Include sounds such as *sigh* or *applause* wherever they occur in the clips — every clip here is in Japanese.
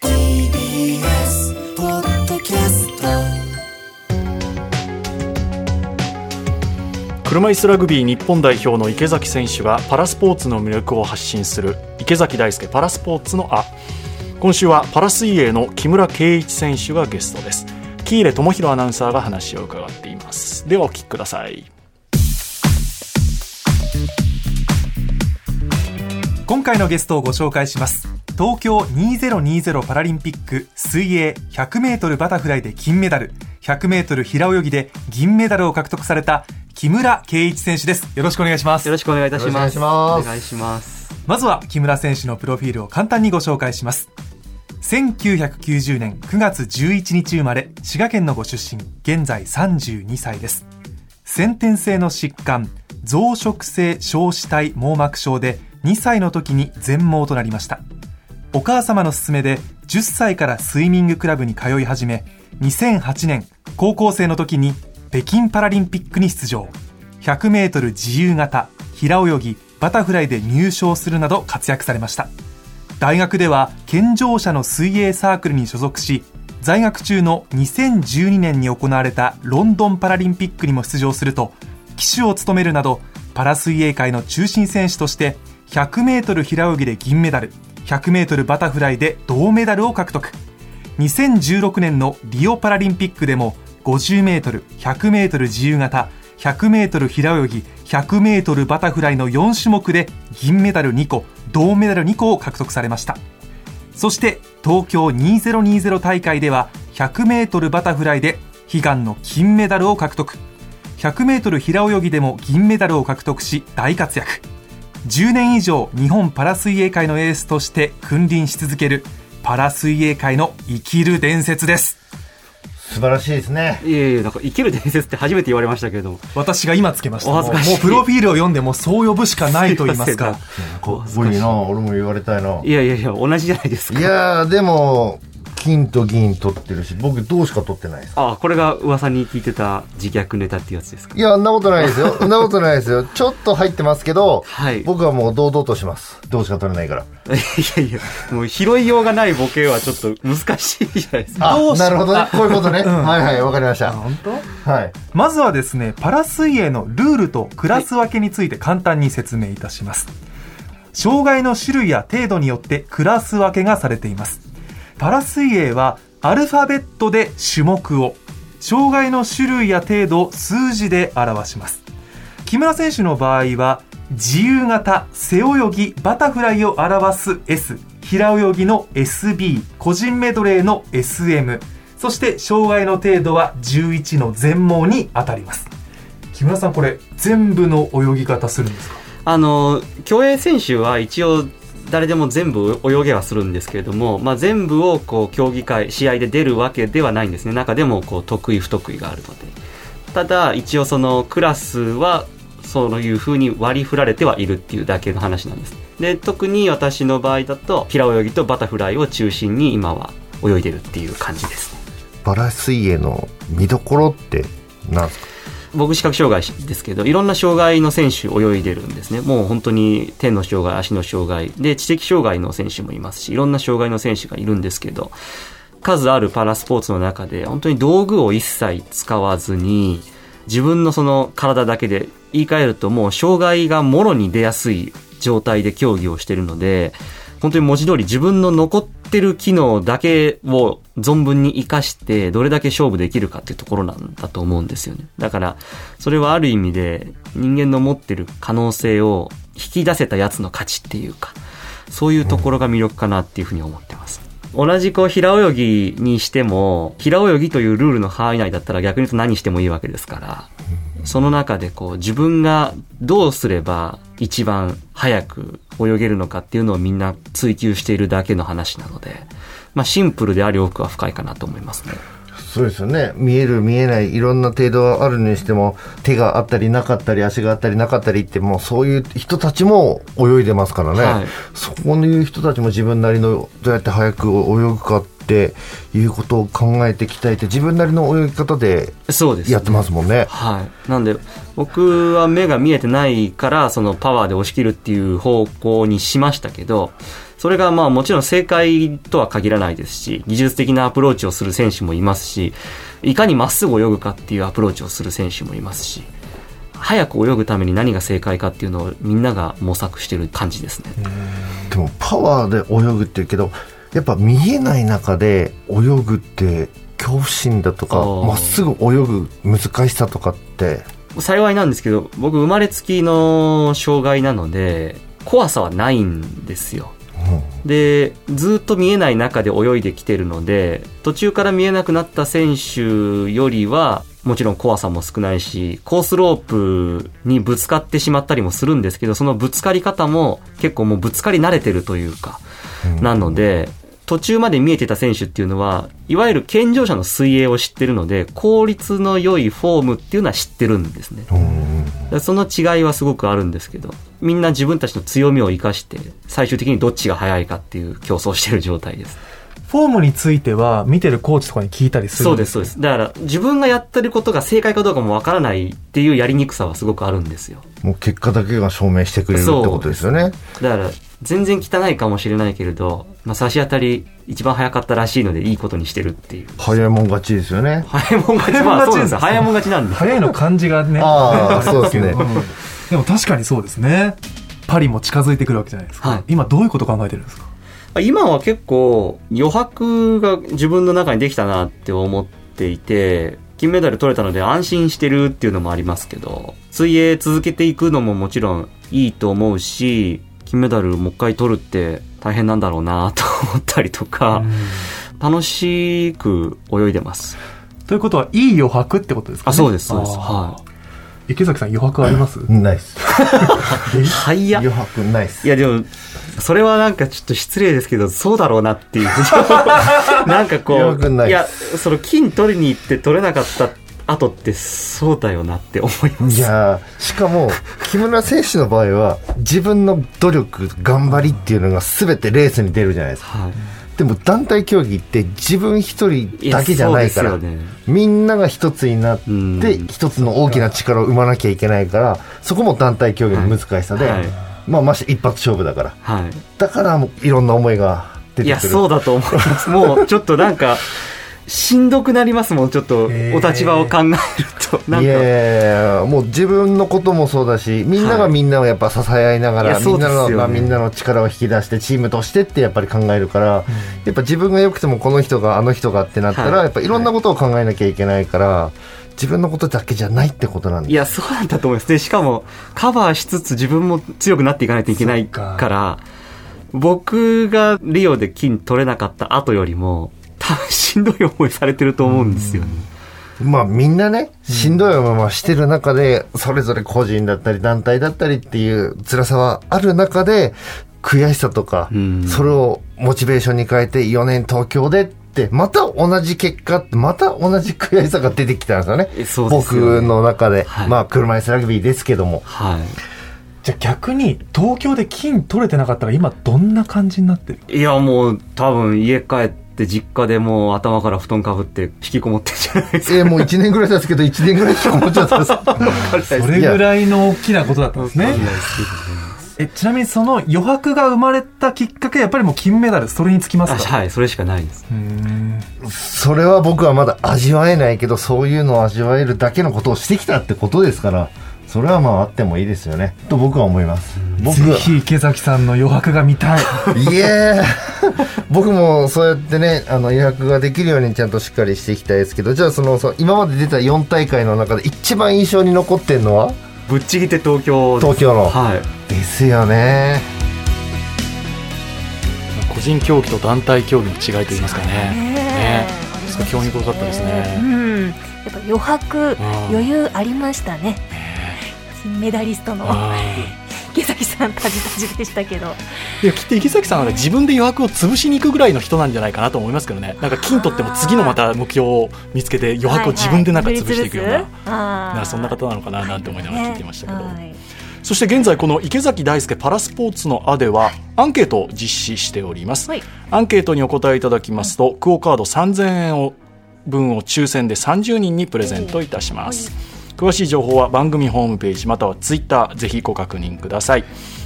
TBS ポッドキャスト車椅子ラグビー日本代表の池崎選手がパラスポーツの魅力を発信する池崎大輔パラスポーツのあ今週はパラ水泳の木村敬一選手がゲストです。喜入智弘アナウンサーが話を伺っています。ではお聞きください。今回のゲストをご紹介します東京2020パラリンピック水泳 100m バタフライで金メダル 100m 平泳ぎで銀メダルを獲得された木村敬一選手です。よろしくお願いします。よろしくお願いいたします。お願いします。ます。まずは木村選手のプロフィールを簡単にご紹介します。1990年9月11日生まれ滋賀県のご出身現在32歳です。先天性の疾患増殖性小子体網膜症で2歳の時に全盲となりましたお母様の勧めで10歳からスイミングクラブに通い始め2008年高校生の時に北京パラリンピックに出場。100m 自由形平泳ぎバタフライで入賞するなど活躍されました。大学では健常者の水泳サークルに所属し在学中の2012年に行われたロンドンパラリンピックにも出場すると旗手を務めるなどパラ水泳界の中心選手として 100m 平泳ぎで銀メダル。100m バタフライで銅メダルを獲得2016年のリオパラリンピックでも 50m、100m 自由形、100m 平泳ぎ、100m バタフライの4種目で銀メダル2個、銅メダル2個を獲得されました。そして東京2020大会では 100m バタフライで悲願の金メダルを獲得。100m 平泳ぎでも銀メダルを獲得し大活躍。10年以上日本パラ水泳界のエースとして君臨し続けるパラ水泳界の生きる伝説です。素晴らしいですね。いえいえ、なんか生きる伝説って初めて言われましたけれども。私が今つけました。もうお恥ずかしいもうプロフィールを読んでもそう呼ぶしかないと言いますか。かっこいいな。俺も言われたいな。いやいやいや、同じじゃないですか。いやー、でも、金と銀取ってるし、僕銅しか取ってないです。あ、これが噂に聞いてた自虐ネタっていうやつですか？いや、そんなことないですよ。*laughs* そんなことないですよ。ちょっと入ってますけど、はい僕はもう堂々とします。銅しか取れないから。*laughs* いやいや、もう拾いようがないボケはちょっと難しいじゃないですか。あどう、しなるほどね。こういうことね。んはいはい、わかりました。本当？はい。まずはですね、パラ水泳のルールとクラス分けについて簡単に説明いたします。障害の種類や程度によってクラス分けがされています。パラ水泳はアルファベットで種目を、障害の種類や程度を数字で表します。木村選手の場合は、自由形、背泳ぎ、バタフライを表す S、平泳ぎの SB、個人メドレーの SM、そして障害の程度は11の全盲に当たります。木村さん、これ全部の泳ぎ方するんですか？あの、競泳選手は一応、誰でも全部泳げはするんですけれども、まあ、全部をこう競技会、試合で出るわけではないんですね。中でもこう得意不得意があるので。ただ、一応そのクラスは、そういう風に割り振られてはいるっていうだけの話なんです。で、特に私の場合だと、平泳ぎとバタフライを中心に今は泳いでるっていう感じですね。パラ水泳の見どころって何ですか？僕視覚障害ですけどいろんな障害の選手泳いでるんですね。もう本当に手の障害足の障害。で知的障害の選手もいますしいろんな障害の選手がいるんですけど数あるパラスポーツの中で本当に道具を一切使わずに自分のその体だけで言い換えるともう障害がもろに出やすい状態で競技をしてるので本当に文字通り自分の残ってる機能だけを存分に活かしてどれだけ勝負できるかっていうところなんだと思うんですよね。だからそれはある意味で人間の持ってる可能性を引き出せたやつの価値っていうかそういうところが魅力かなっていうふうに思ってます。同じこう平泳ぎにしても平泳ぎというルールの範囲内だったら逆に言うと何してもいいわけですからその中でこう自分がどうすれば一番早く泳げるのかっていうのをみんな追求しているだけの話なので、まあシンプルであり奥は深いかなと思いますね。そうですよね。見える見えない、いろんな程度はあるにしても、手があったりなかったり、足があったりなかったりって、もうそういう人たちも泳いでますからね。はいそこいう人たちも自分なりのどうやって早く泳ぐかっていうことを考えて鍛えて、自分なりの泳ぎ方でそうです、やってますもんね。はい。なんで、僕は目が見えてないから、そのパワーで押し切るっていう方向にしましたけど、それがまあもちろん正解とは限らないですし、技術的なアプローチをする選手もいますし、いかにまっすぐ泳ぐかっていうアプローチをする選手もいますし、早く泳ぐために何が正解かっていうのをみんなが模索してる感じですね。でもパワーで泳ぐって言うけど、やっぱ見えない中で泳ぐって恐怖心だとか、まっすぐ泳ぐ難しさとかって、幸いなんですけど、僕生まれつきの障害なので、怖さはないんですよ。で、ずっと見えない中で泳いできてるので、途中から見えなくなった選手よりは、もちろん怖さも少ないし、コースロープにぶつかってしまったりもするんですけど、そのぶつかり方も結構もうぶつかり慣れてるというか、なので、途中まで見えてた選手っていうのは、いわゆる健常者の水泳を知ってるので、効率の良いフォームっていうのは知ってるんですね。その違いはすごくあるんですけど、みんな自分たちの強みを生かして、最終的にどっちが速いかっていう競争してる状態です。フォームについては見てるコーチとかに聞いたりするそうです、そうです。だから、自分がやってることが正解かどうかもわからないっていうやりにくさはすごくあるんですよ。もう結果だけが証明してくれるってことですよね。だから、全然汚いかもしれないけれど、まあ、差し当たり一番早かったらしいのでいいことにしてるっていう。早いもん勝ちですよね。早いもん勝ち、まあですよ。早いもん勝ちなんで。早いの漢字がねあーそうですねん *laughs* でも確かにそうですねパリも近づいてくるわけじゃないですか、はい今どういうこと考えてるんですか？今は結構余白が自分の中にできたなって思っていて、金メダル取れたので安心してるっていうのもありますけど、水泳続けていくのももちろんいいと思うし、金メダルもう一回取るって大変なんだろうなと思ったりとか、楽しく泳いでます。ということはいい余白ってことですか、ね、あ、そうです、そうです。は池崎さん余白あります、ナイス。い。はいや。余白ナイス。いやでも、それはなんかちょっと失礼ですけど、そうだろうなっていう。*laughs* なんかこう、いいや、その金取りに行って取れなかった後ってそうだよなって思います。いやーしかも、木村選手の場合は、自分の努力、頑張りっていうのが全てレースに出るじゃないですか。はい。でも団体競技って自分一人だけじゃないから、ねみんなが一つになってうん一つの大きな力を生まなきゃいけないからそこも団体競技の難しさで、はいはいまあまして一発勝負だからはい。だからいろんな思いが出いや、てくるそうだと思います。もうちょっとなんか、しんどくなりますもん、ちょっとお立場を考えると。*laughs* なんか、いやもう自分のこともそうだしみんながみんなをやっぱ支え合いながら、いやみんなの、ねまあ、みんなの力を引き出してチームとしてってやっぱり考えるから、やっぱ自分が良くてもこの人があの人がってなったら、はい。やっぱいろんなことを考えなきゃいけないから、自分のことだけじゃないってことなんでいや、そうなんだと思います。で、しかも、カバーしつつ自分も強くなっていかないといけないから、僕がリオで金取れなかった後よりも、多分しんどい思いされてると思うんですよね。まあみんなね、しんどい思いもしてる中で、それぞれ個人だったり団体だったりっていう辛さはある中で、悔しさとかうん、それをモチベーションに変えて4年東京でって、また同じ結果って、また同じ悔しさが出てきたんですよね。よね僕の中で。はいまあ車椅子ラグビーですけども。はじゃあ逆に東京で金取れてなかったら今どんな感じになってる？い。いや、もう多分家帰って実家でもう頭から布団かぶって引きこもってんじゃないですか。えーもう1年ぐらいですけど、1年ぐらいしか思っちゃったんです。*laughs* それぐらいの大きなことだったんですねえちなみにその余白が生まれたきっかけやっぱりもう金メダルそれにつきますあかはい、それしかないです。それは僕はまだ味わえないけど、そういうのを味わえるだけのことをしてきたってことですから、それはまああってもいいですよね。と僕は思います。僕は。ぜひ池崎さんの余白が見たいいえ *laughs* 僕もそうやってね、あの予約ができるようにちゃんとしっかりしていきたいですけど、じゃあその、そう今まで出た4大会の中で一番印象に残ってんのは？ぶっちぎって東京東京のはい。ですよね。個人競技と団体競技の違いといいますかね。ね。すごい興味深かったですね。うん、やっぱ余白余裕ありましたね金メダリストのあ *laughs* 池崎さんタジタジでしたけど。ーいやきっと池崎さんは、ね、自分で余白を潰しに行くぐらいの人なんじゃないかなと思いますけどね。なんか金取っても次のまた目標を見つけて余白を自分でなんか潰していくような,、はいはいなそんな方なのかななんて思いながら聞いてましたけど、はい。そして現在この池崎大輔パラスポーツの「あ」ではアンケートを実施しております、はい。アンケートにお答えいただきますと、クオカード3000円を分を抽選で30人にプレゼントいたします、詳しい情報は番組ホームページまたはツイッターぜひご確認ください。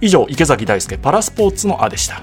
以上池崎大輔パラスポーツの「あ」でした。